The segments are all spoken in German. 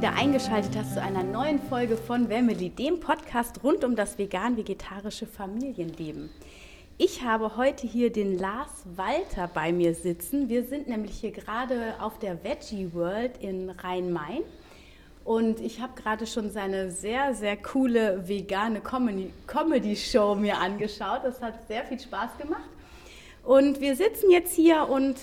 Wieder eingeschaltet hast zu einer neuen Folge von Wemmeli, dem Podcast rund um das vegan-vegetarische Familienleben. Ich habe heute hier den Lars Walter bei mir sitzen. Wir sind nämlich hier gerade auf der Veggie World in Rhein-Main. Und ich habe gerade schon seine sehr, sehr coole vegane Comedy-Show mir angeschaut. Das hat sehr viel Spaß gemacht. Und wir sitzen jetzt hier und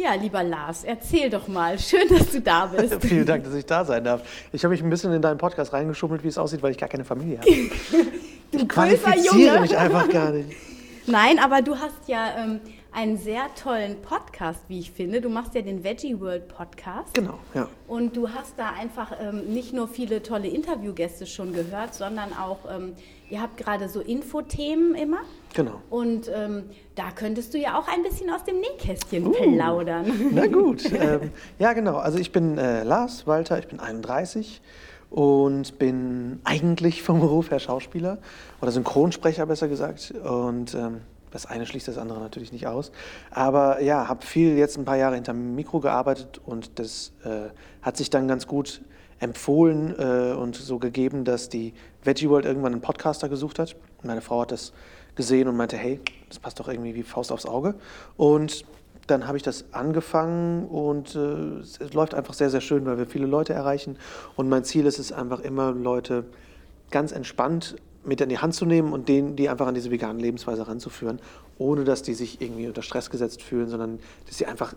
ja, lieber Lars, erzähl doch mal. Schön, dass du da bist. Vielen Dank, dass ich da sein darf. Ich habe mich ein bisschen in deinen Podcast reingeschummelt, wie es aussieht, weil ich gar keine Familie habe. du ich qualifiziere Junge. mich einfach gar nicht. Nein, aber du hast ja ähm, einen sehr tollen Podcast, wie ich finde. Du machst ja den Veggie World Podcast. Genau, ja. Und du hast da einfach ähm, nicht nur viele tolle Interviewgäste schon gehört, sondern auch, ähm, ihr habt gerade so Infothemen immer. Genau. Und ähm, da könntest du ja auch ein bisschen aus dem Nähkästchen uh, plaudern. Na gut. ähm, ja, genau. Also ich bin äh, Lars Walter, ich bin 31 und bin eigentlich vom Beruf her Schauspieler oder Synchronsprecher besser gesagt. Und ähm, das eine schließt das andere natürlich nicht aus. Aber ja, habe viel jetzt ein paar Jahre hinterm Mikro gearbeitet und das äh, hat sich dann ganz gut empfohlen äh, und so gegeben, dass die Veggie World irgendwann einen Podcaster gesucht hat. Meine Frau hat das gesehen und meinte, hey, das passt doch irgendwie wie Faust aufs Auge. Und dann habe ich das angefangen und äh, es läuft einfach sehr, sehr schön, weil wir viele Leute erreichen. Und mein Ziel ist es einfach immer, Leute ganz entspannt mit in die Hand zu nehmen und denen, die einfach an diese vegane Lebensweise ranzuführen, ohne dass die sich irgendwie unter Stress gesetzt fühlen, sondern dass sie einfach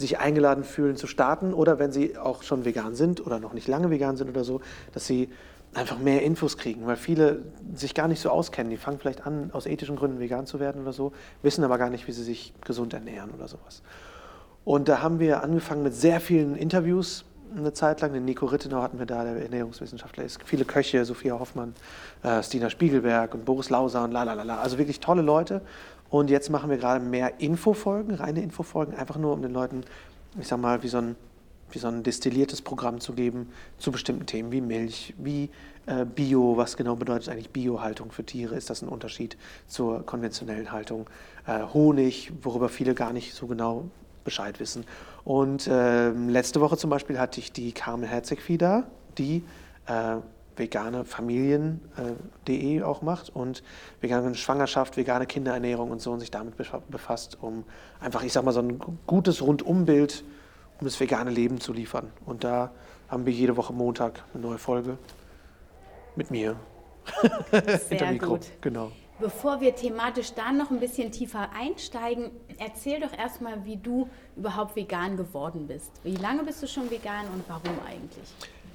sich eingeladen fühlen zu starten oder wenn sie auch schon vegan sind oder noch nicht lange vegan sind oder so, dass sie einfach mehr Infos kriegen, weil viele sich gar nicht so auskennen. Die fangen vielleicht an, aus ethischen Gründen vegan zu werden oder so, wissen aber gar nicht, wie sie sich gesund ernähren oder sowas. Und da haben wir angefangen mit sehr vielen Interviews eine Zeit lang. Den Nico Rittenau hatten wir da, der Ernährungswissenschaftler ist. Viele Köche, Sophia Hoffmann, äh, Stina Spiegelberg und Boris Lauser und la la la. Also wirklich tolle Leute. Und jetzt machen wir gerade mehr Infofolgen, reine Infofolgen, einfach nur um den Leuten, ich sag mal, wie so ein wie so ein destilliertes Programm zu geben zu bestimmten Themen wie Milch, wie äh, Bio, was genau bedeutet eigentlich Biohaltung für Tiere, ist das ein Unterschied zur konventionellen Haltung, äh, Honig, worüber viele gar nicht so genau Bescheid wissen. Und äh, letzte Woche zum Beispiel hatte ich die Carmen Herzegvieh da, die äh, vegane Familien.de äh, auch macht und vegane Schwangerschaft, vegane Kinderernährung und so und sich damit befasst, um einfach, ich sag mal, so ein gutes Rundumbild um das vegane Leben zu liefern. Und da haben wir jede Woche Montag eine neue Folge mit mir. Sehr gut. Genau. Bevor wir thematisch da noch ein bisschen tiefer einsteigen, erzähl doch erstmal, wie du überhaupt vegan geworden bist. Wie lange bist du schon vegan und warum eigentlich?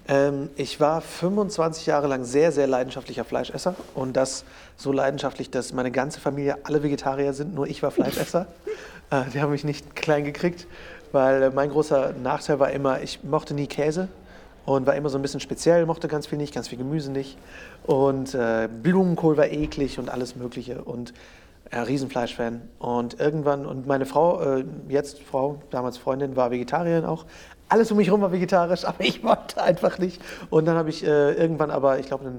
Ähm, ich war 25 Jahre lang sehr, sehr leidenschaftlicher Fleischesser und das so leidenschaftlich, dass meine ganze Familie alle Vegetarier sind, nur ich war Fleischesser. äh, die haben mich nicht klein gekriegt weil äh, mein großer Nachteil war immer, ich mochte nie Käse und war immer so ein bisschen speziell, mochte ganz viel nicht, ganz viel Gemüse nicht und äh, Blumenkohl war eklig und alles Mögliche und ja, Riesenfleischfan. Und irgendwann, und meine Frau, äh, jetzt Frau, damals Freundin, war Vegetarierin auch. Alles um mich herum war vegetarisch, aber ich wollte einfach nicht. Und dann habe ich äh, irgendwann aber, ich glaube,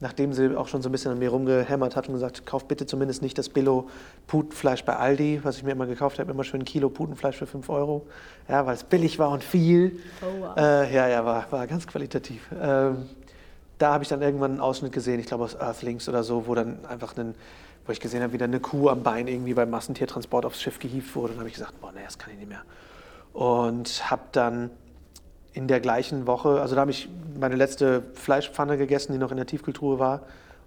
nachdem sie auch schon so ein bisschen an mir rumgehämmert hat und gesagt, kauf bitte zumindest nicht das Billo Putenfleisch bei Aldi, was ich mir immer gekauft habe, immer schön ein Kilo Putenfleisch für 5 Euro, ja, weil es billig war und viel. Oh, wow. äh, ja, ja, war, war ganz qualitativ. Ähm, da habe ich dann irgendwann einen Ausschnitt gesehen, ich glaube aus Earthlings oder so, wo dann einfach einen, wo ich gesehen habe, wie da eine Kuh am Bein irgendwie beim Massentiertransport aufs Schiff gehievt wurde. Und habe ich gesagt, boah, nee, das kann ich nicht mehr. Und habe dann in der gleichen Woche, also da habe ich meine letzte Fleischpfanne gegessen, die noch in der Tiefkühltruhe war,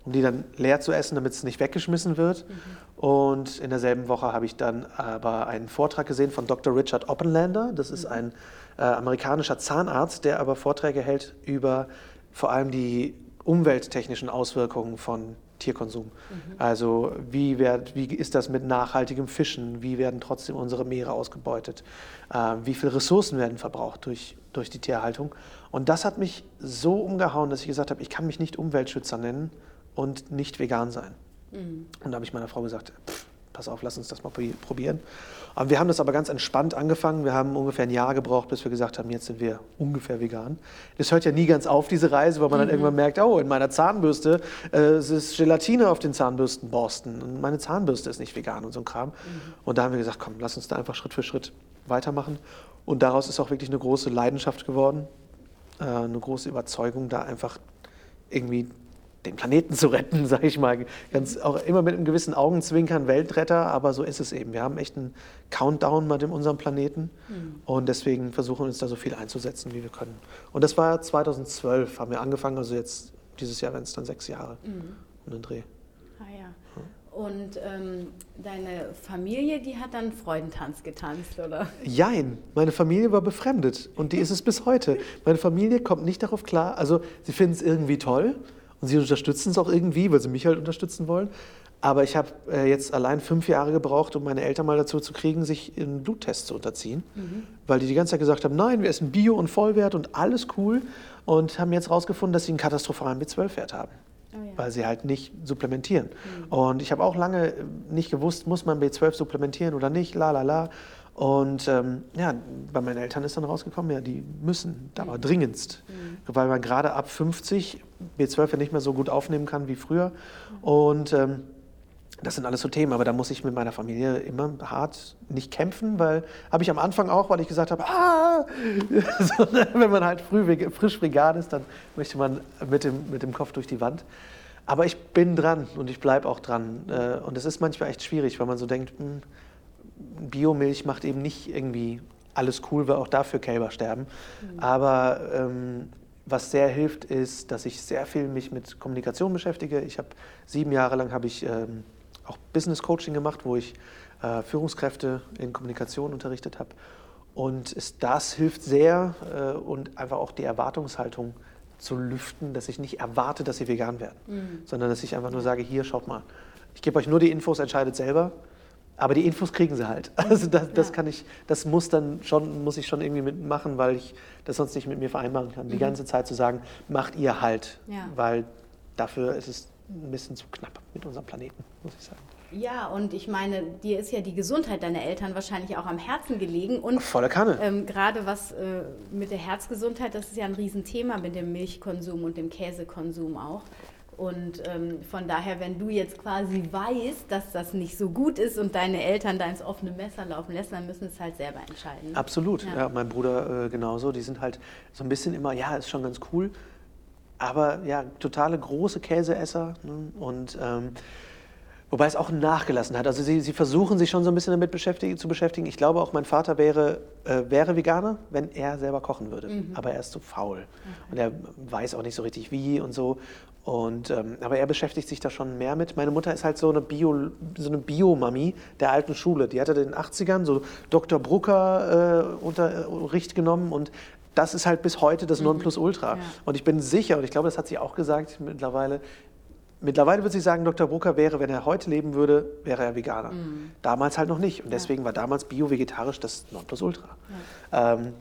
um die dann leer zu essen, damit es nicht weggeschmissen wird. Mhm. Und in derselben Woche habe ich dann aber einen Vortrag gesehen von Dr. Richard Oppenlander. Das ist mhm. ein äh, amerikanischer Zahnarzt, der aber Vorträge hält über vor allem die umwelttechnischen Auswirkungen von Tierkonsum. Mhm. Also wie, werd, wie ist das mit nachhaltigem Fischen? Wie werden trotzdem unsere Meere ausgebeutet? Äh, wie viele Ressourcen werden verbraucht durch, durch die Tierhaltung? Und das hat mich so umgehauen, dass ich gesagt habe, ich kann mich nicht Umweltschützer nennen und nicht vegan sein. Mhm. Und da habe ich meiner Frau gesagt, pff, pass auf, lass uns das mal probieren. Und wir haben das aber ganz entspannt angefangen. Wir haben ungefähr ein Jahr gebraucht, bis wir gesagt haben, jetzt sind wir ungefähr vegan. Das hört ja nie ganz auf, diese Reise, weil man mhm. dann irgendwann merkt, oh, in meiner Zahnbürste äh, es ist Gelatine auf den Zahnbürstenborsten und meine Zahnbürste ist nicht vegan und so ein Kram. Mhm. Und da haben wir gesagt, komm, lass uns da einfach Schritt für Schritt weitermachen. Und daraus ist auch wirklich eine große Leidenschaft geworden, äh, eine große Überzeugung, da einfach irgendwie den Planeten zu retten, sage ich mal. Ganz auch immer mit einem gewissen Augenzwinkern Weltretter, aber so ist es eben. Wir haben echt einen Countdown mit unserem Planeten mhm. und deswegen versuchen wir uns da so viel einzusetzen, wie wir können. Und das war 2012, haben wir angefangen, also jetzt dieses Jahr werden es dann sechs Jahre mhm. um den Dreh. Ah ja. Und ähm, deine Familie, die hat dann Freudentanz getanzt, oder? Jein, meine Familie war befremdet und die ist es bis heute. Meine Familie kommt nicht darauf klar, also sie finden es irgendwie toll, und sie unterstützen es auch irgendwie, weil sie mich halt unterstützen wollen. Aber ich habe äh, jetzt allein fünf Jahre gebraucht, um meine Eltern mal dazu zu kriegen, sich einen Bluttest zu unterziehen. Mhm. Weil die die ganze Zeit gesagt haben, nein, wir essen Bio und Vollwert und alles cool. Und haben jetzt herausgefunden, dass sie einen katastrophalen B12-Wert haben. Oh ja. Weil sie halt nicht supplementieren. Mhm. Und ich habe auch lange nicht gewusst, muss man B12 supplementieren oder nicht, la la la. Und ähm, ja, bei meinen Eltern ist dann rausgekommen, ja, die müssen, da war mhm. dringendst. Mhm. Weil man gerade ab 50 B12 ja nicht mehr so gut aufnehmen kann wie früher. Und ähm, das sind alles so Themen, aber da muss ich mit meiner Familie immer hart nicht kämpfen, weil habe ich am Anfang auch, weil ich gesagt habe, ah! ne, wenn man halt früh, frisch vegan ist, dann möchte man mit dem, mit dem Kopf durch die Wand. Aber ich bin dran und ich bleibe auch dran. Äh, und es ist manchmal echt schwierig, weil man so denkt, mh, hm, Biomilch macht eben nicht irgendwie alles cool, weil auch dafür Kälber sterben. Mhm. Aber ähm, was sehr hilft, ist, dass ich sehr viel mich mit Kommunikation beschäftige. Ich habe sieben Jahre lang habe ich ähm, auch Business Coaching gemacht, wo ich äh, Führungskräfte in Kommunikation unterrichtet habe. Und es, das hilft sehr äh, und einfach auch die Erwartungshaltung zu lüften, dass ich nicht erwarte, dass sie vegan werden, mhm. sondern dass ich einfach nur sage, hier schaut mal, ich gebe euch nur die Infos, entscheidet selber. Aber die Infos kriegen sie halt. Also das, das, kann ich, das muss dann schon, muss ich schon irgendwie mitmachen, weil ich das sonst nicht mit mir vereinbaren kann. Die mhm. ganze Zeit zu sagen, macht ihr halt, ja. weil dafür ist es ein bisschen zu knapp mit unserem Planeten, muss ich sagen. Ja, und ich meine, dir ist ja die Gesundheit deiner Eltern wahrscheinlich auch am Herzen gelegen. Und Volle Kanne. Ähm, gerade was äh, mit der Herzgesundheit, das ist ja ein Riesenthema mit dem Milchkonsum und dem Käsekonsum auch. Und ähm, von daher, wenn du jetzt quasi weißt, dass das nicht so gut ist und deine Eltern da ins offene Messer laufen lässt, dann müssen es halt selber entscheiden. Absolut, ja, ja mein Bruder äh, genauso. Die sind halt so ein bisschen immer, ja, ist schon ganz cool, aber ja, totale große Käseesser. Ne? Und ähm, Wobei es auch nachgelassen hat. Also sie, sie versuchen sich schon so ein bisschen damit beschäftigen, zu beschäftigen. Ich glaube auch, mein Vater wäre, äh, wäre Veganer, wenn er selber kochen würde. Mhm. Aber er ist zu faul. Okay. Und er weiß auch nicht so richtig wie und so. Und, ähm, aber er beschäftigt sich da schon mehr mit. Meine Mutter ist halt so eine Bio, so eine Bio-Mami der alten Schule. Die hatte in den 80ern so Dr. Brucker äh, Unterricht genommen und das ist halt bis heute das mhm. Nonplusultra. Ja. Und ich bin sicher, und ich glaube, das hat sie auch gesagt mittlerweile, mittlerweile würde sie sagen, Dr. Brucker wäre, wenn er heute leben würde, wäre er Veganer. Mhm. Damals halt noch nicht. Und deswegen ja. war damals Bio-Vegetarisch das Nonplusultra. Ja. Ähm,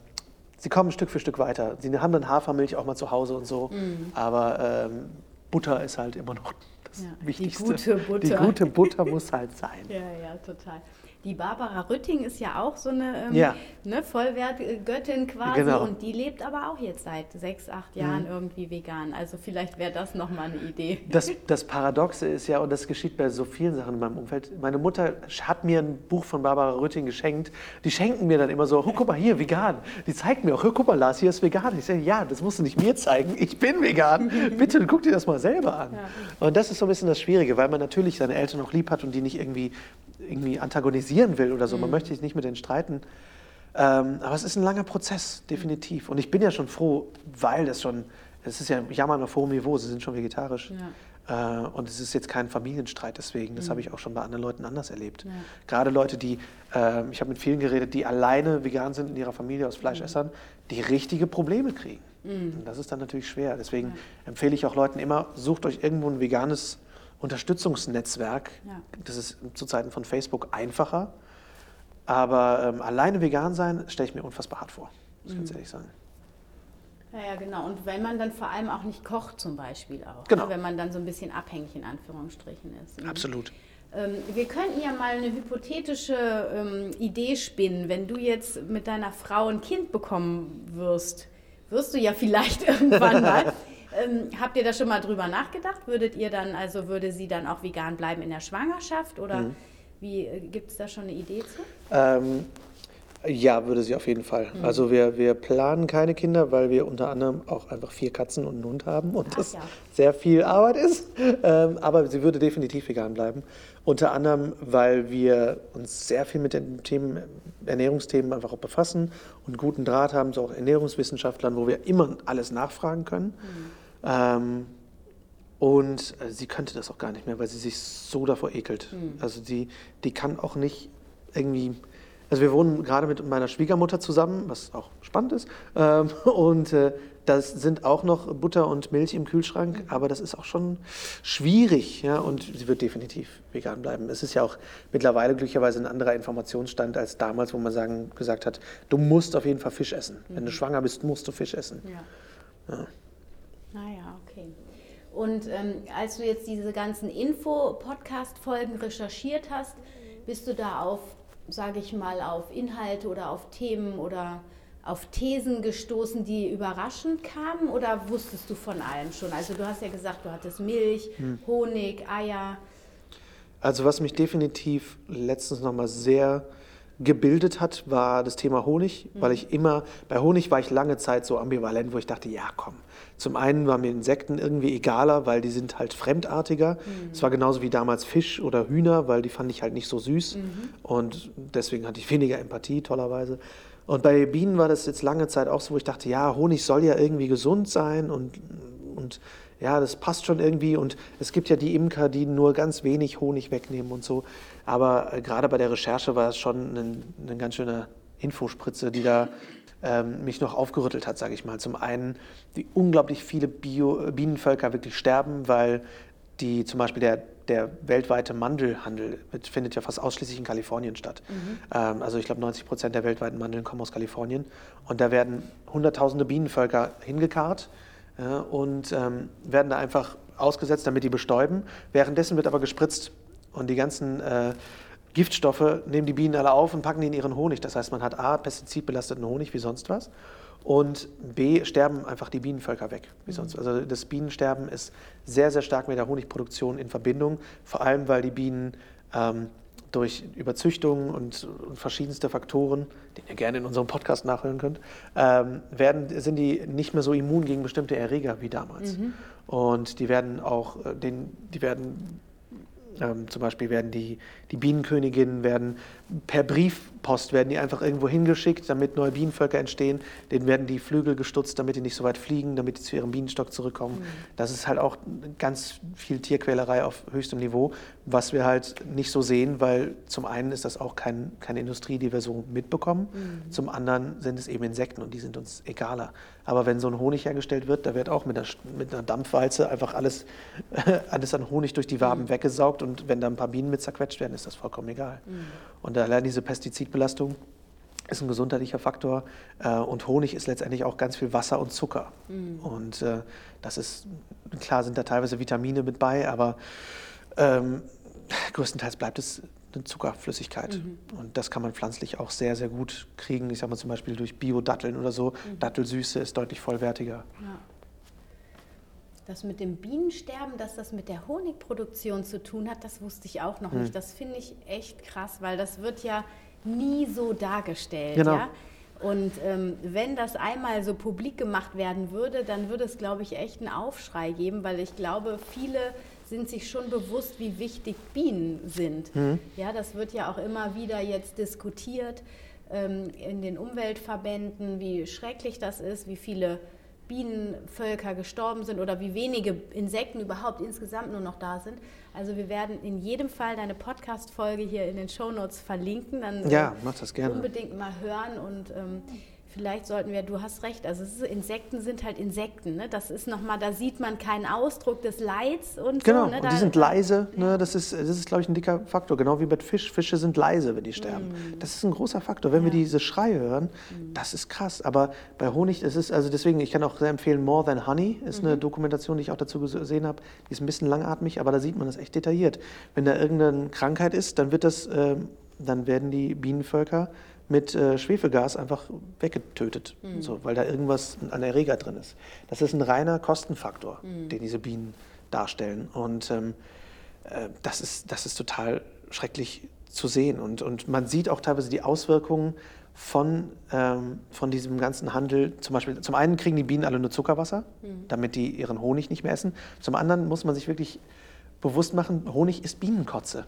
sie kommen Stück für Stück weiter. Sie haben dann Hafermilch auch mal zu Hause und so. Mhm. Aber ähm, Butter ist halt immer noch das ja, Wichtigste. Die gute Butter. Die gute Butter muss halt sein. Ja, ja, total. Die Barbara Rütting ist ja auch so eine ähm, ja. ne, Vollwertgöttin quasi genau. und die lebt aber auch jetzt seit sechs, acht Jahren mhm. irgendwie vegan. Also vielleicht wäre das nochmal eine Idee. Das, das Paradoxe ist ja, und das geschieht bei so vielen Sachen in meinem Umfeld, meine Mutter hat mir ein Buch von Barbara Rütting geschenkt. Die schenken mir dann immer so, oh, guck mal hier, vegan. Die zeigt mir auch, oh, guck mal Lars, hier ist vegan. Ich sage, ja, das musst du nicht mir zeigen, ich bin vegan. Bitte guck dir das mal selber an. Ja. Und das ist so ein bisschen das Schwierige, weil man natürlich seine Eltern auch lieb hat und die nicht irgendwie, irgendwie antagonisiert kritisieren will oder so. Man mhm. möchte sich nicht mit denen streiten. Ähm, aber es ist ein langer Prozess, definitiv. Und ich bin ja schon froh, weil das schon, es ist ja Jammern auf hohem Niveau, sie sind schon vegetarisch. Ja. Äh, und es ist jetzt kein Familienstreit deswegen. Das mhm. habe ich auch schon bei anderen Leuten anders erlebt. Ja. Gerade Leute, die, äh, ich habe mit vielen geredet, die alleine vegan sind in ihrer Familie aus Fleischessern, mhm. die richtige Probleme kriegen. Mhm. Das ist dann natürlich schwer. Deswegen ja. empfehle ich auch Leuten immer, sucht euch irgendwo ein veganes Unterstützungsnetzwerk. Ja. Das ist zu Zeiten von Facebook einfacher. Aber ähm, alleine vegan sein, stelle ich mir unfassbar hart vor, muss ich ganz mhm. ehrlich sagen. Ja, ja, genau. Und wenn man dann vor allem auch nicht kocht zum Beispiel auch. Genau. Ne? Wenn man dann so ein bisschen abhängig in Anführungsstrichen ist. Mhm. Absolut. Ähm, wir könnten ja mal eine hypothetische ähm, Idee spinnen. Wenn du jetzt mit deiner Frau ein Kind bekommen wirst, wirst du ja vielleicht irgendwann mal. ähm, habt ihr da schon mal drüber nachgedacht? Würdet ihr dann, also würde sie dann auch vegan bleiben in der Schwangerschaft oder mhm. wie äh, gibt es da schon eine Idee zu? Ähm, ja, würde sie auf jeden Fall. Mhm. Also wir, wir planen keine Kinder, weil wir unter anderem auch einfach vier Katzen und einen Hund haben und Ach, das ja. sehr viel Arbeit ist. Ähm, aber sie würde definitiv vegan bleiben. Unter anderem, weil wir uns sehr viel mit den Themen, Ernährungsthemen einfach auch befassen und guten Draht haben, so auch Ernährungswissenschaftlern, wo wir immer alles nachfragen können. Mhm. Ähm, und äh, sie könnte das auch gar nicht mehr, weil sie sich so davor ekelt. Mhm. Also die, die kann auch nicht irgendwie also wir wohnen gerade mit meiner Schwiegermutter zusammen, was auch spannend ist. Ähm, und äh, da sind auch noch Butter und Milch im Kühlschrank, aber das ist auch schon schwierig. Ja? Und sie wird definitiv vegan bleiben. Es ist ja auch mittlerweile glücklicherweise ein anderer Informationsstand als damals, wo man sagen, gesagt hat, du musst auf jeden Fall Fisch essen. Mhm. Wenn du mhm. schwanger bist, musst du Fisch essen. Ja. ja. Naja, okay. Und ähm, als du jetzt diese ganzen Info-Podcast-Folgen recherchiert hast, bist du da auf sage ich mal, auf Inhalte oder auf Themen oder auf Thesen gestoßen, die überraschend kamen oder wusstest du von allem schon? Also du hast ja gesagt, du hattest Milch, hm. Honig, Eier. Also was mich definitiv letztens nochmal sehr gebildet hat, war das Thema Honig, mhm. weil ich immer, bei Honig war ich lange Zeit so ambivalent, wo ich dachte, ja komm, zum einen waren mir Insekten irgendwie egaler, weil die sind halt fremdartiger. Mhm. Es mhm. war genauso wie damals Fisch oder Hühner, weil die fand ich halt nicht so süß mhm. und deswegen hatte ich weniger Empathie, tollerweise. Und bei Bienen war das jetzt lange Zeit auch so, wo ich dachte, ja, Honig soll ja irgendwie gesund sein und, und ja, das passt schon irgendwie. Und es gibt ja die Imker, die nur ganz wenig Honig wegnehmen und so. Aber äh, gerade bei der Recherche war es schon eine ganz schöne Infospritze, die da ähm, mich noch aufgerüttelt hat, sage ich mal. Zum einen, wie unglaublich viele Bio Bienenvölker wirklich sterben, weil die zum Beispiel der, der weltweite Mandelhandel findet ja fast ausschließlich in Kalifornien statt. Mhm. Ähm, also ich glaube 90 Prozent der weltweiten Mandeln kommen aus Kalifornien und da werden hunderttausende Bienenvölker hingekarrt äh, und ähm, werden da einfach ausgesetzt, damit die bestäuben. Währenddessen wird aber gespritzt und die ganzen äh, Giftstoffe nehmen die Bienen alle auf und packen die in ihren Honig. Das heißt, man hat A, pestizidbelasteten Honig wie sonst was und B, sterben einfach die Bienenvölker weg wie sonst. Also das Bienensterben ist sehr, sehr stark mit der Honigproduktion in Verbindung, vor allem weil die Bienen ähm, durch Überzüchtung und, und, verschiedenste Faktoren, die ihr gerne in unserem Podcast nachhören könnt, ähm, werden, sind die nicht mehr so immun gegen bestimmte Erreger wie damals. Mhm. Und die werden auch, äh, den, die werden ähm, zum Beispiel werden die, die Bienenköniginnen werden per Briefpost werden die einfach irgendwo hingeschickt, damit neue Bienenvölker entstehen. Denen werden die Flügel gestutzt, damit die nicht so weit fliegen, damit die zu ihrem Bienenstock zurückkommen. Mhm. Das ist halt auch ganz viel Tierquälerei auf höchstem Niveau, was wir halt nicht so sehen, weil zum einen ist das auch kein, keine Industrie, die wir so mitbekommen. Mhm. Zum anderen sind es eben Insekten und die sind uns egaler. Aber wenn so ein Honig hergestellt wird, da wird auch mit einer, mit einer Dampfwalze einfach alles, alles an Honig durch die Waben mhm. weggesaugt und wenn da ein paar Bienen mit zerquetscht werden, ist das vollkommen egal. Mhm. Und allein diese Pestizidbelastung ist ein gesundheitlicher Faktor äh, und Honig ist letztendlich auch ganz viel Wasser und Zucker. Mhm. Und äh, das ist, klar sind da teilweise Vitamine mit bei, aber ähm, größtenteils bleibt es eine Zuckerflüssigkeit. Mhm. Und das kann man pflanzlich auch sehr, sehr gut kriegen. Ich sage mal zum Beispiel durch Bio-Datteln oder so. Mhm. Dattelsüße ist deutlich vollwertiger. Ja. Das mit dem Bienensterben, dass das mit der Honigproduktion zu tun hat, das wusste ich auch noch mhm. nicht. Das finde ich echt krass, weil das wird ja nie so dargestellt. Genau. Ja? Und ähm, wenn das einmal so publik gemacht werden würde, dann würde es, glaube ich, echt einen Aufschrei geben, weil ich glaube, viele sind sich schon bewusst, wie wichtig Bienen sind. Mhm. Ja, das wird ja auch immer wieder jetzt diskutiert ähm, in den Umweltverbänden, wie schrecklich das ist, wie viele Bienenvölker gestorben sind oder wie wenige Insekten überhaupt insgesamt nur noch da sind. Also wir werden in jedem Fall deine Podcast-Folge hier in den Shownotes verlinken. Dann ja, mach das gerne. Unbedingt mal hören und ähm, vielleicht sollten wir, du hast recht, also ist, Insekten sind halt Insekten, ne? Das ist nochmal, da sieht man keinen Ausdruck des Leids und genau, so. Ne? und die sind leise, ne? das ist, das ist glaube ich, ein dicker Faktor, genau wie bei Fisch. Fische sind leise, wenn die sterben. Mm. Das ist ein großer Faktor. Wenn ja. wir diese Schreie hören, mm. das ist krass. Aber bei Honig, das ist, also deswegen, ich kann auch sehr empfehlen, More Than Honey ist mhm. eine Dokumentation, die ich auch dazu gesehen habe. Die ist ein bisschen langatmig, aber da sieht man das echt detailliert. Wenn da irgendeine Krankheit ist, dann wird das, äh, dann werden die Bienenvölker mit äh, Schwefelgas einfach weggetötet, mhm. so, weil da irgendwas an Erreger drin ist. Das ist ein reiner Kostenfaktor, mhm. den diese Bienen darstellen. Und ähm, äh, das, ist, das ist total schrecklich zu sehen. Und, und man sieht auch teilweise die Auswirkungen von, ähm, von diesem ganzen Handel. Zum Beispiel, zum einen kriegen die Bienen alle nur Zuckerwasser, mhm. damit die ihren Honig nicht mehr essen. Zum anderen muss man sich wirklich bewusst machen, Honig ist Bienenkotze.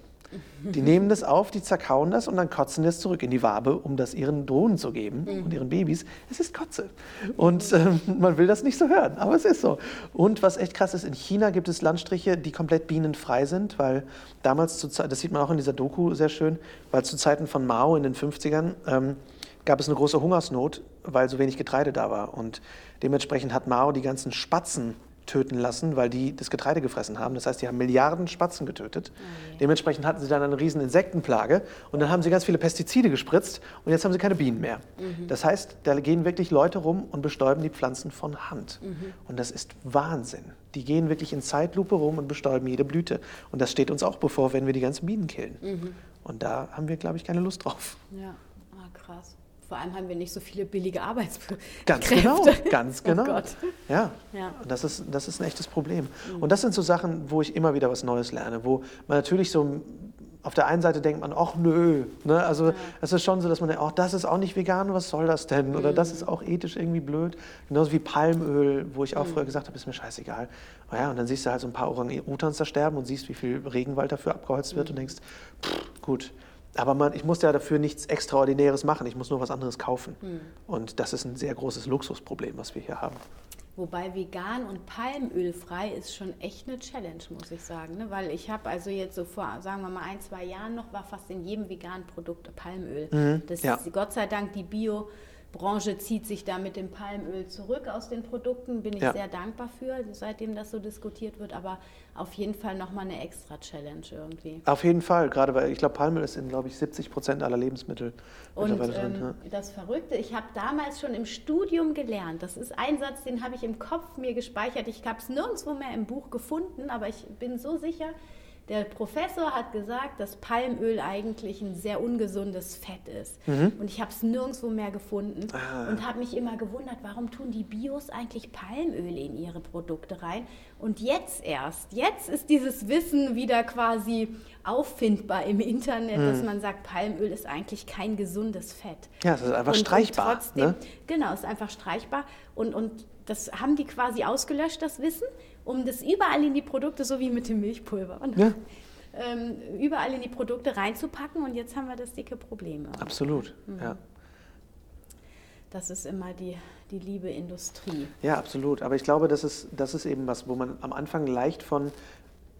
Die nehmen das auf, die zerkauen das und dann kotzen das zurück in die Wabe, um das ihren Drohnen zu geben mhm. und ihren Babys. Es ist Kotze. Und ähm, man will das nicht so hören, aber es ist so. Und was echt krass ist, in China gibt es Landstriche, die komplett bienenfrei sind, weil damals, zu, das sieht man auch in dieser Doku sehr schön, weil zu Zeiten von Mao in den 50ern ähm, gab es eine große Hungersnot, weil so wenig Getreide da war. Und dementsprechend hat Mao die ganzen Spatzen töten lassen, weil die das Getreide gefressen haben. Das heißt, die haben Milliarden Spatzen getötet. Okay. Oh Dementsprechend hatten sie dann eine riesen Insektenplage und dann haben sie ganz viele Pestizide gespritzt und jetzt haben sie keine Bienen mehr. Mhm. Das heißt, da gehen wirklich Leute rum und bestäuben die Pflanzen von Hand. Mhm. Und das ist Wahnsinn. Die gehen wirklich in Zeitlupe rum und bestäuben jede Blüte. Und das steht uns auch bevor, wenn wir die ganzen Bienen killen. Mhm. Und da haben wir, glaube ich, keine Lust drauf. Ja, ah, krass. Vor allem haben wir nicht so viele billige Arbeitskräfte. Ganz genau, ganz oh genau. Oh. Ja, ja. Und das ist, das ist ein echtes Problem. Mhm. Und das sind so Sachen, wo ich immer wieder was Neues lerne, wo man natürlich so auf der einen Seite denkt man, ach nö, ne? also ja. es ist schon so, dass man denkt, ach das ist auch nicht vegan, was soll das denn? Oder mhm. das ist auch ethisch irgendwie blöd. Genauso wie Palmöl, wo ich auch mhm. früher gesagt habe, ist mir scheißegal. Naja, und dann siehst du halt so ein paar Orang-Utans da sterben und siehst, wie viel Regenwald dafür abgeholzt wird mhm. und denkst, pff, gut, aber man, ich muss ja dafür nichts Extraordinäres machen, ich muss nur was anderes kaufen. Hm. Und das ist ein sehr großes Luxusproblem, was wir hier haben. Wobei vegan und palmölfrei ist schon echt eine Challenge, muss ich sagen. Ne? Weil ich habe also jetzt so vor, sagen wir mal, ein, zwei Jahren noch, war fast in jedem veganen Produkt Palmöl. Mhm, das ja. ist Gott sei Dank die Bio- Branche zieht sich da mit dem Palmöl zurück aus den Produkten. Bin ich ja. sehr dankbar für, seitdem das so diskutiert wird. Aber auf jeden Fall nochmal eine extra Challenge irgendwie. Auf jeden Fall, gerade weil ich glaube, Palmöl ist in, glaube ich, 70 Prozent aller Lebensmittel. Und ähm, drin, ja. das Verrückte, ich habe damals schon im Studium gelernt. Das ist ein Satz, den habe ich im Kopf mir gespeichert. Ich habe es nirgendwo mehr im Buch gefunden, aber ich bin so sicher, der Professor hat gesagt, dass Palmöl eigentlich ein sehr ungesundes Fett ist. Mhm. Und ich habe es nirgendwo mehr gefunden ah. und habe mich immer gewundert, warum tun die Bios eigentlich Palmöl in ihre Produkte rein? Und jetzt erst, jetzt ist dieses Wissen wieder quasi auffindbar im Internet, mhm. dass man sagt, Palmöl ist eigentlich kein gesundes Fett. Ja, es ist einfach und, streichbar. Und trotzdem, ne? Genau, es ist einfach streichbar. Und, und das haben die quasi ausgelöscht, das Wissen um das überall in die Produkte, so wie mit dem Milchpulver, ja. ähm, überall in die Produkte reinzupacken und jetzt haben wir das dicke Problem. Absolut, mhm. ja. Das ist immer die, die liebe Industrie. Ja, absolut. Aber ich glaube, das ist, das ist eben was, wo man am Anfang leicht von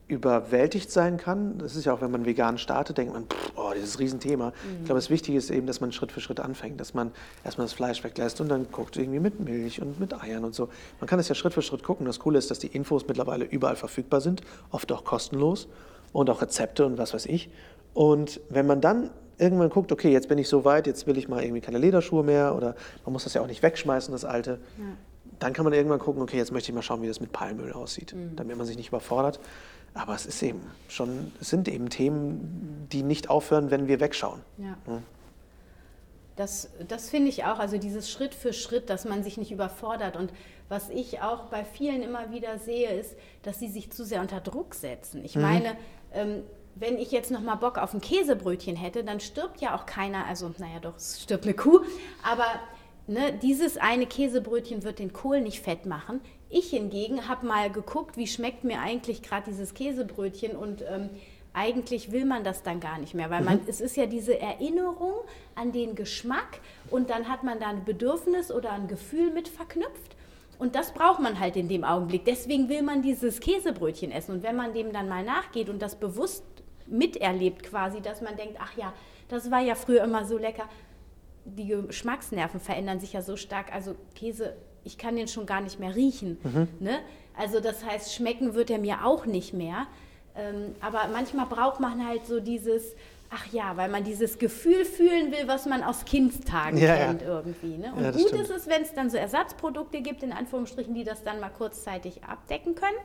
überwältigt sein kann. Das ist ja auch, wenn man vegan startet, denkt man, pff, oh, dieses Riesenthema. Mhm. Ich glaube, das Wichtige ist eben, dass man Schritt für Schritt anfängt, dass man erstmal das Fleisch weglässt und dann guckt irgendwie mit Milch und mit Eiern und so. Man kann das ja Schritt für Schritt gucken. Das Coole ist, dass die Infos mittlerweile überall verfügbar sind, oft auch kostenlos und auch Rezepte und was weiß ich. Und wenn man dann irgendwann guckt, okay, jetzt bin ich so weit, jetzt will ich mal irgendwie keine Lederschuhe mehr oder man muss das ja auch nicht wegschmeißen, das alte. Ja. Dann kann man irgendwann gucken, okay, jetzt möchte ich mal schauen, wie das mit Palmöl aussieht, mhm. damit man sich nicht überfordert. Aber es ist eben schon, sind eben Themen, die nicht aufhören, wenn wir wegschauen. Ja. Hm. Das, das finde ich auch, also dieses Schritt für Schritt, dass man sich nicht überfordert. Und was ich auch bei vielen immer wieder sehe, ist, dass sie sich zu sehr unter Druck setzen. Ich mhm. meine, ähm, wenn ich jetzt noch mal Bock auf ein Käsebrötchen hätte, dann stirbt ja auch keiner, also naja doch, es stirbt eine Kuh, aber ne, dieses eine Käsebrötchen wird den Kohl nicht fett machen. Ich hingegen habe mal geguckt, wie schmeckt mir eigentlich gerade dieses Käsebrötchen und ähm, eigentlich will man das dann gar nicht mehr, weil man, mhm. es ist ja diese Erinnerung an den Geschmack und dann hat man da ein Bedürfnis oder ein Gefühl mit verknüpft. Und das braucht man halt in dem Augenblick. Deswegen will man dieses Käsebrötchen essen. Und wenn man dem dann mal nachgeht und das bewusst miterlebt quasi, dass man denkt, ach ja, das war ja früher immer so lecker, die Geschmacksnerven verändern sich ja so stark. Also Käse, ich kann den schon gar nicht mehr riechen. Ne? Also das heißt, schmecken wird er mir auch nicht mehr. Ähm, aber manchmal braucht man halt so dieses, ach ja, weil man dieses Gefühl fühlen will, was man aus Kindstagen Ja, ja. kennt irgendwie. Ne? Und Ja, gut stimmt. ist es, wenn es dann so Ersatzprodukte gibt, in Anführungsstrichen, die das dann mal kurzzeitig abdecken können.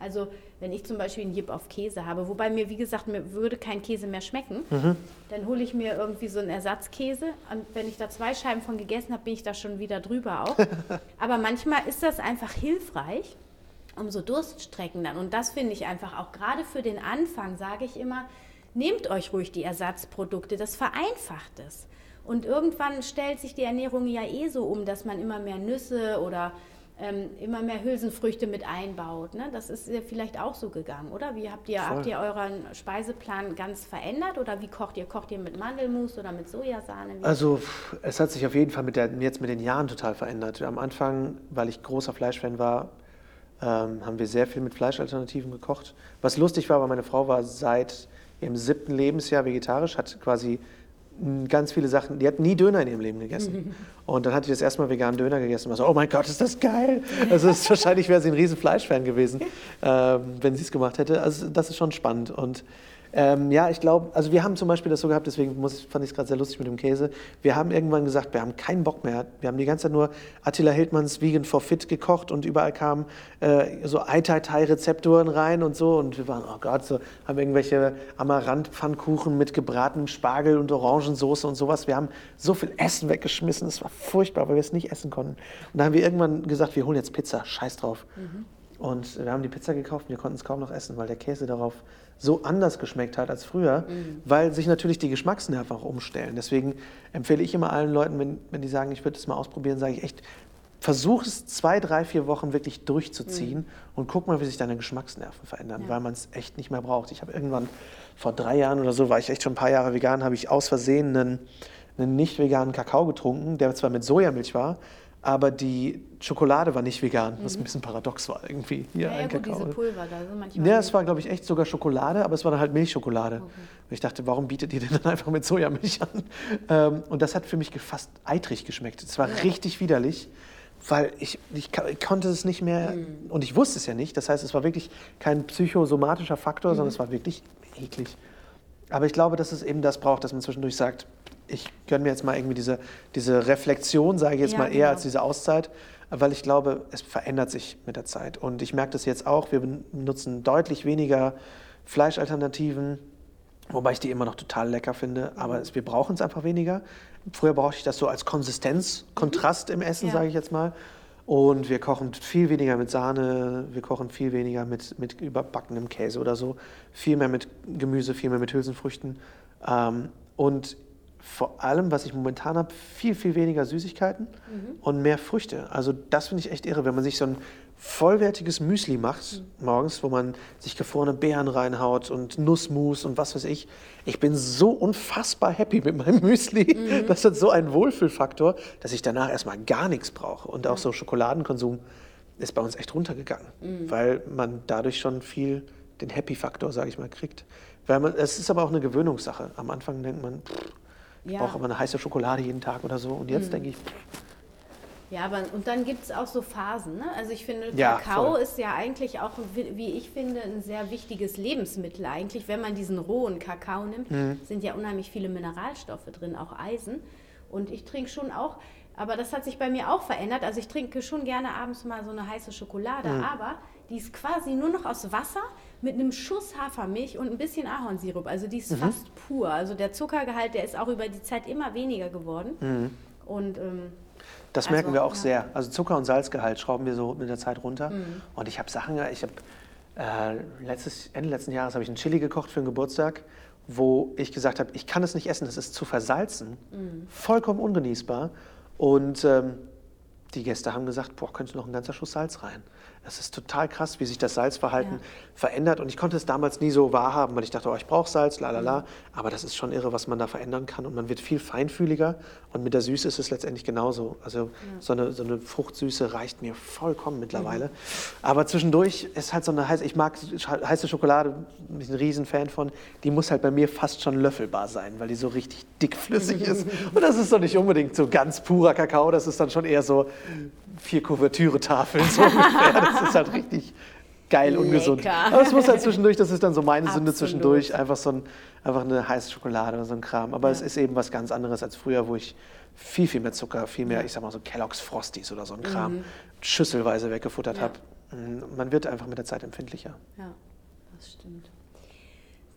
Also wenn ich zum Beispiel einen Jip auf Käse habe, wobei mir, wie gesagt, mir würde kein Käse mehr schmecken, Mhm. dann hole ich mir irgendwie so einen Ersatzkäse. Und wenn ich da zwei Scheiben von gegessen habe, bin ich da schon wieder drüber auch. Aber manchmal ist das einfach hilfreich, um so Durststrecken dann. Und das finde ich einfach auch gerade für den Anfang, sage ich immer, nehmt euch ruhig die Ersatzprodukte, das vereinfacht es. Und irgendwann stellt sich die Ernährung ja eh so um, dass man immer mehr Nüsse oder ähm, immer mehr Hülsenfrüchte mit einbaut. Ne? Das ist ja vielleicht auch so gegangen, oder? Wie habt ihr, Voll. habt ihr euren Speiseplan ganz verändert oder wie kocht ihr? Kocht ihr mit Mandelmus oder mit Sojasahne? Wie- Also es hat sich auf jeden Fall mit der, jetzt mit den Jahren total verändert. Am Anfang, weil ich großer Fleischfan war, ähm, haben wir sehr viel mit Fleischalternativen gekocht. Was lustig war, weil meine Frau war seit ihrem siebten Lebensjahr vegetarisch, hat quasi ganz viele Sachen, die hat nie Döner in ihrem Leben gegessen. Und dann hat sie das erste Mal veganen Döner gegessen und war so, oh mein Gott, ist das geil. Also ist, wahrscheinlich wäre sie ein riesen Fleischfan gewesen, ähm, wenn sie es gemacht hätte. Also das ist schon spannend. Und ähm, ja, ich glaube, also wir haben zum Beispiel das so gehabt, deswegen muss, fand ich es gerade sehr lustig mit dem Käse. Wir haben irgendwann gesagt, wir haben keinen Bock mehr. Wir haben die ganze Zeit nur Attila Hildmanns Vegan for Fit gekocht und überall kamen äh, so Ai-Tai-Tai-Rezepturen rein und so. Und wir waren, oh Gott, so, haben irgendwelche Amaranth-Pfannkuchen mit gebratenem Spargel und Orangensoße und sowas. Wir haben so viel Essen weggeschmissen, es war furchtbar, weil wir es nicht essen konnten. Und da haben wir irgendwann gesagt, wir holen jetzt Pizza, scheiß drauf. Und wir haben die Pizza gekauft und wir konnten es kaum noch essen, weil der Käse darauf so anders geschmeckt hat als früher, weil sich natürlich die Geschmacksnerven auch umstellen. Deswegen empfehle ich immer allen Leuten, wenn, wenn die sagen, ich würde es mal ausprobieren, sage ich echt, versuch es zwei, drei, vier Wochen wirklich durchzuziehen und guck mal, wie sich deine Geschmacksnerven verändern, Ja. weil man es echt nicht mehr braucht. Ich habe irgendwann vor drei Jahren oder so, war ich echt schon ein paar Jahre vegan, habe ich aus Versehen einen, einen nicht veganen Kakao getrunken, der zwar mit Sojamilch war, aber die Schokolade war nicht vegan, was ein bisschen paradox war irgendwie. Hier ja, ja ein gut, Kakao. diese Pulver da. So manchmal Ja, es war, glaube ich, echt sogar Schokolade, aber es war dann halt Milchschokolade. Und ich dachte, warum bietet ihr denn dann einfach mit Sojamilch an? Ähm, und das hat für mich fast eitrig geschmeckt. Es war richtig widerlich, weil ich, ich, ich konnte es nicht mehr, und ich wusste es ja nicht. Das heißt, es war wirklich kein psychosomatischer Faktor, sondern es war wirklich eklig. Aber ich glaube, dass es eben das braucht, dass man zwischendurch sagt, ich gönne mir jetzt mal irgendwie diese, diese Reflexion, sage ich jetzt Ja, mal eher genau. als diese Auszeit, weil ich glaube, es verändert sich mit der Zeit. Und ich merke das jetzt auch, wir benutzen deutlich weniger Fleischalternativen, wobei ich die immer noch total lecker finde, aber es, wir brauchen es einfach weniger. Früher brauchte ich das so als Konsistenz, Kontrast im Essen, Ja. sage ich jetzt mal. Und wir kochen viel weniger mit Sahne, wir kochen viel weniger mit, mit überbackenem Käse oder so, viel mehr mit Gemüse, viel mehr mit Hülsenfrüchten. Ähm, und vor allem, was ich momentan habe, viel, viel weniger Süßigkeiten und mehr Früchte. Also das finde ich echt irre, wenn man sich so ein vollwertiges Müsli macht morgens, wo man sich gefrorene Beeren reinhaut und Nussmus und was weiß ich. Ich bin so unfassbar happy mit meinem Müsli. Das hat so einen Wohlfühlfaktor, dass ich danach erstmal gar nichts brauche. Und auch so Schokoladenkonsum ist bei uns echt runtergegangen, weil man dadurch schon viel den Happy-Faktor, sage ich mal, kriegt. Weil man, es ist aber auch eine Gewöhnungssache. Am Anfang denkt man, pff, ich Ja. brauche aber eine heiße Schokolade jeden Tag oder so. Und jetzt denke ich, Ja, aber und dann gibt es auch so Phasen. Ne? Also ich finde, Ja, Kakao voll. ist ja eigentlich auch, wie wie ich finde, ein sehr wichtiges Lebensmittel eigentlich. Wenn man diesen rohen Kakao nimmt, Mhm. sind ja unheimlich viele Mineralstoffe drin, auch Eisen. Und ich trinke schon auch, aber das hat sich bei mir auch verändert. Also ich trinke schon gerne abends mal so eine heiße Schokolade, Mhm. aber die ist quasi nur noch aus Wasser mit einem Schuss Hafermilch und ein bisschen Ahornsirup. Also die ist Mhm. fast pur. Also der Zuckergehalt, der ist auch über die Zeit immer weniger geworden. Und ähm, Das Also, merken wir auch ja. sehr. Also Zucker- und Salzgehalt schrauben wir so mit der Zeit runter. Mhm. Und ich habe Sachen, ich habe äh, letztes, Ende letzten Jahres habe ich einen Chili gekocht für einen Geburtstag, wo ich gesagt habe, ich kann es nicht essen, das ist zu versalzen, Mhm. vollkommen ungenießbar. Und ähm, die Gäste haben gesagt, boah, könnte noch ein ganzer Schuss Salz rein. Das ist total krass, wie sich das Salzverhalten Ja. verändert. Und ich konnte es damals nie so wahrhaben, weil ich dachte, oh, ich brauche Salz, la la la. Mhm. Aber das ist schon irre, was man da verändern kann. Und man wird viel feinfühliger. Und mit der Süße ist es letztendlich genauso. Also so, eine, so eine Fruchtsüße reicht mir vollkommen mittlerweile. Mhm. Aber zwischendurch ist halt so eine heiße, ich mag heiße Schokolade, bin ich ein Riesenfan von. Die muss halt bei mir fast schon löffelbar sein, weil die so richtig dickflüssig ist. Und das ist doch nicht unbedingt so ganz purer Kakao. Das ist dann schon eher so vier Kuvertüre-Tafeln so ungefähr. Das ist halt richtig geil ungesund. Lecker. Aber es muss halt zwischendurch, das ist dann so meine Sünde Absolut. zwischendurch, einfach so ein, einfach eine heiße Schokolade oder so ein Kram. Aber es Ja. ist eben was ganz anderes als früher, wo ich viel, viel mehr Zucker, viel mehr, ich sag mal so Kellogg's Frosties oder so ein Kram, schüsselweise weggefuttert Ja. habe. Man wird einfach mit der Zeit empfindlicher. Ja, das stimmt.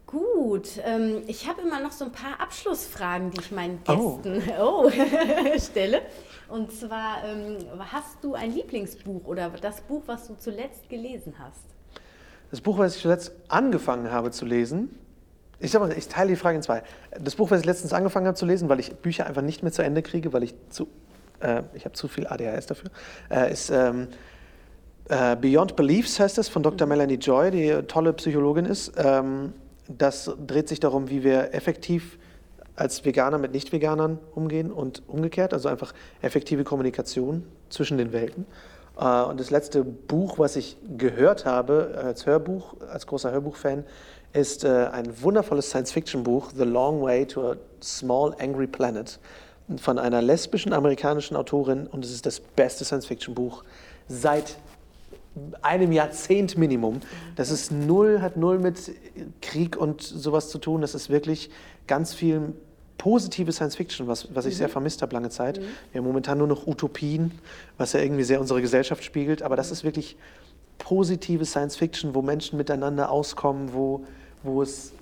Gut, ähm, ich habe immer noch so ein paar Abschlussfragen, die ich meinen Oh. Gästen oh. stelle. Und zwar, ähm, hast du ein Lieblingsbuch oder das Buch, was du zuletzt gelesen hast? Das Buch, was ich zuletzt angefangen habe zu lesen, ich, sag mal, ich teile die Frage in zwei. Das Buch, was ich letztens angefangen habe zu lesen, weil ich Bücher einfach nicht mehr zu Ende kriege, weil ich zu, äh, ich habe zu viel ADHS dafür, äh, ist ähm, äh, Beyond Beliefs heißt es, von Dr. Melanie Joy, die tolle Psychologin ist. Ähm, das dreht sich darum, wie wir effektiv als Veganer mit Nicht-Veganern umgehen und umgekehrt, also einfach effektive Kommunikation zwischen den Welten. Äh, Und das letzte Buch, was ich gehört habe als Hörbuch, als großer Hörbuchfan, ist äh, ein wundervolles Science-Fiction-Buch, The Long Way to a Small Angry Planet, von einer lesbischen amerikanischen Autorin. Und es ist das beste Science-Fiction-Buch seit einem Jahrzehnt Minimum. Das ist null, hat null mit Krieg und sowas zu tun. Das ist wirklich ganz viel positive Science Fiction, was, was ich sehr vermisst habe lange Zeit. Wir haben momentan nur noch Utopien, was ja irgendwie sehr unsere Gesellschaft spiegelt. Aber das ist wirklich positive Science Fiction, wo Menschen miteinander auskommen, wo, wo es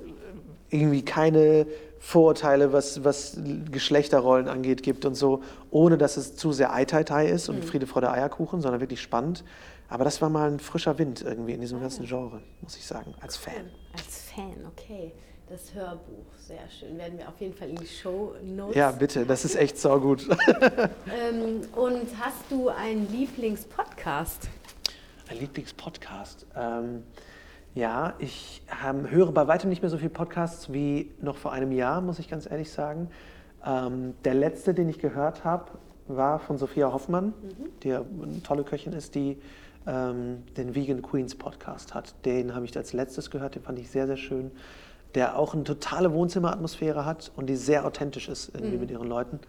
irgendwie keine Vorurteile, was, was Geschlechterrollen angeht, gibt und so, ohne dass es zu sehr Ei-Tai-Tai ist und Friede, Freude, Eierkuchen, sondern wirklich spannend. Aber das war mal ein frischer Wind irgendwie in diesem ganzen Genre, muss ich sagen, als Fan. Als Fan, okay. Das Hörbuch, sehr schön. Werden wir auf jeden Fall in die Show Notes. Ja, bitte, das ist echt saugut. Ähm, und hast du einen Lieblingspodcast? Ein Lieblingspodcast. Ähm, ja, ich ähm, höre bei weitem nicht mehr so viele Podcasts wie noch vor einem Jahr, muss ich ganz ehrlich sagen. Ähm, der letzte, den ich gehört habe, war von Sophia Hoffmann, die ja eine tolle Köchin ist, die ähm, den Vegan Queens Podcast hat. Den habe ich als letztes gehört, den fand ich sehr, sehr schön. Der auch eine totale Wohnzimmeratmosphäre hat und die sehr authentisch ist irgendwie mit ihren Leuten.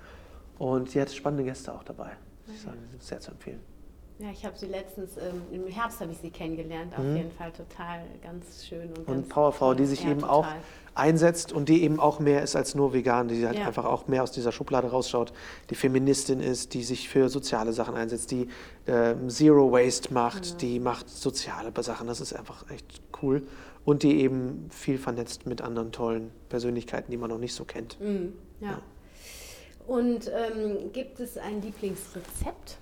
Und sie hat spannende Gäste auch dabei. Muss ich sind sehr zu empfehlen. Ja, ich habe sie letztens, ähm, im Herbst habe ich sie kennengelernt. Auf jeden Fall total ganz schön. Und, Mhm. Und Powerfrau, die sich eben total. auch einsetzt und die eben auch mehr ist als nur vegan, die halt Ja. einfach auch mehr aus dieser Schublade rausschaut, die Feministin ist, die sich für soziale Sachen einsetzt, die ähm, Zero Waste macht, die macht soziale Sachen, das ist einfach echt cool. Und die eben viel vernetzt mit anderen tollen Persönlichkeiten, die man noch nicht so kennt. Mhm, ja. Und ähm, gibt es ein Lieblingsrezept?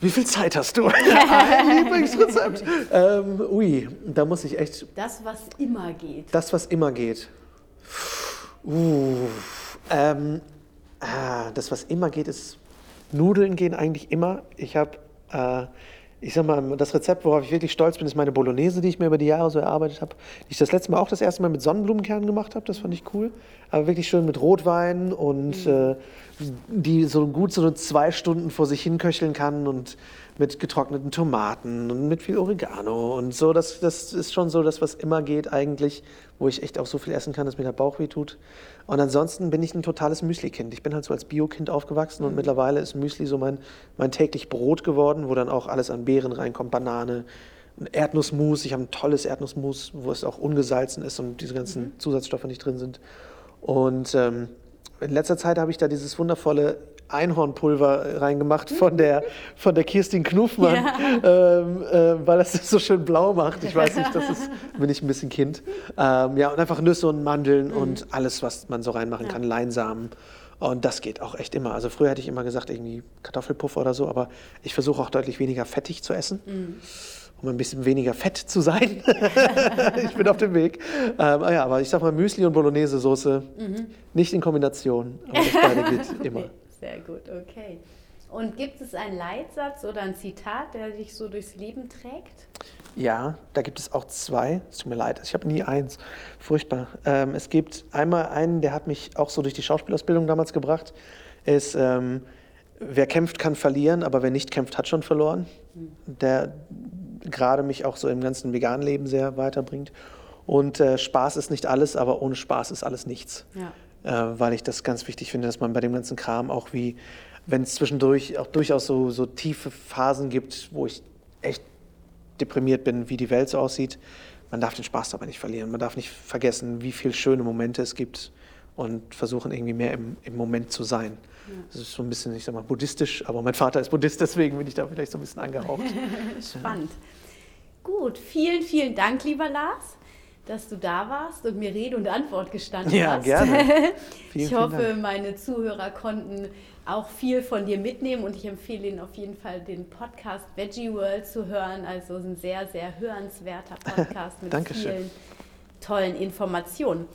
Wie viel Zeit hast du? Ein Lieblingsrezept. ähm, ui, da muss ich echt Das, was immer geht. Das, was immer geht. Uh, ähm, ah, das, was immer geht, ist Nudeln gehen eigentlich immer. Ich habe, äh, ich sag mal, das Rezept, worauf ich wirklich stolz bin, ist meine Bolognese, die ich mir über die Jahre so erarbeitet habe. Die ich das letzte Mal auch das erste Mal mit Sonnenblumenkernen gemacht habe. Das fand ich cool. Aber wirklich schön mit Rotwein und äh, die so gut so zwei Stunden vor sich hin köcheln kann und mit getrockneten Tomaten und mit viel Oregano und so. Das, das ist schon so das, was immer geht eigentlich, wo ich echt auch so viel essen kann, dass mir der Bauch weh tut. Und ansonsten bin ich ein totales Müsli-Kind. Ich bin halt so als Bio-Kind aufgewachsen und mittlerweile ist Müsli so mein, mein täglich Brot geworden, wo dann auch alles an Beeren reinkommt, Banane, Erdnussmus. Ich habe ein tolles Erdnussmus, wo es auch ungesalzen ist und diese ganzen Zusatzstoffe nicht drin sind. Und ähm, in letzter Zeit habe ich da dieses wundervolle Einhornpulver reingemacht von der, von der Kirstin Knuffmann, ähm, äh, weil das das so schön blau macht. Ich weiß nicht, das ist, bin ich ein bisschen Kind. Ähm, ja, und einfach Nüsse und Mandeln und alles, was man so reinmachen kann, Leinsamen. Und das geht auch echt immer. Also früher hätte ich immer gesagt, irgendwie Kartoffelpuffer oder so, aber ich versuche auch deutlich weniger fettig zu essen um ein bisschen weniger fett zu sein. ich bin auf dem Weg. Ähm, ah ja, aber ich sag mal Müsli und Bolognese-Soße nicht in Kombination, aber das beide geht immer. Sehr gut, okay. Und gibt es einen Leitsatz oder ein Zitat, der dich so durchs Leben trägt? Ja, da gibt es auch zwei. Es tut mir leid, ich habe nie eins. Furchtbar. Ähm, es gibt einmal einen, der hat mich auch so durch die Schauspielausbildung damals gebracht. Ist, ähm, wer kämpft, kann verlieren, aber wer nicht kämpft, hat schon verloren. Der gerade mich auch so im ganzen veganen Leben sehr weiterbringt. Und äh, Spaß ist nicht alles, aber ohne Spaß ist alles nichts. Ja. Äh, weil ich das ganz wichtig finde, dass man bei dem ganzen Kram auch wie, wenn es zwischendurch auch durchaus so, so tiefe Phasen gibt, wo ich echt deprimiert bin, wie die Welt so aussieht, man darf den Spaß dabei nicht verlieren. Man darf nicht vergessen, wie viele schöne Momente es gibt und versuchen irgendwie mehr im, im Moment zu sein. Ja. Das ist so ein bisschen, ich sag mal, buddhistisch, aber mein Vater ist Buddhist, deswegen bin ich da vielleicht so ein bisschen angehaucht. Spannend. Gut, vielen, vielen Dank, lieber Lars dass du da warst und mir Rede und Antwort gestanden ja, hast. Ja, gerne. Vielen, ich hoffe, meine Zuhörer konnten auch viel von dir mitnehmen und ich empfehle Ihnen auf jeden Fall den Podcast Veggie World zu hören. Also ein sehr, sehr hörenswerter Podcast mit vielen tollen Informationen.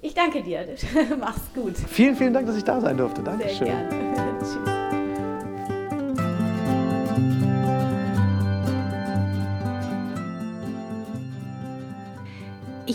Ich danke dir. Mach's gut. Vielen, vielen Dank, dass ich da sein durfte. Dankeschön. Sehr gerne. Tschüss.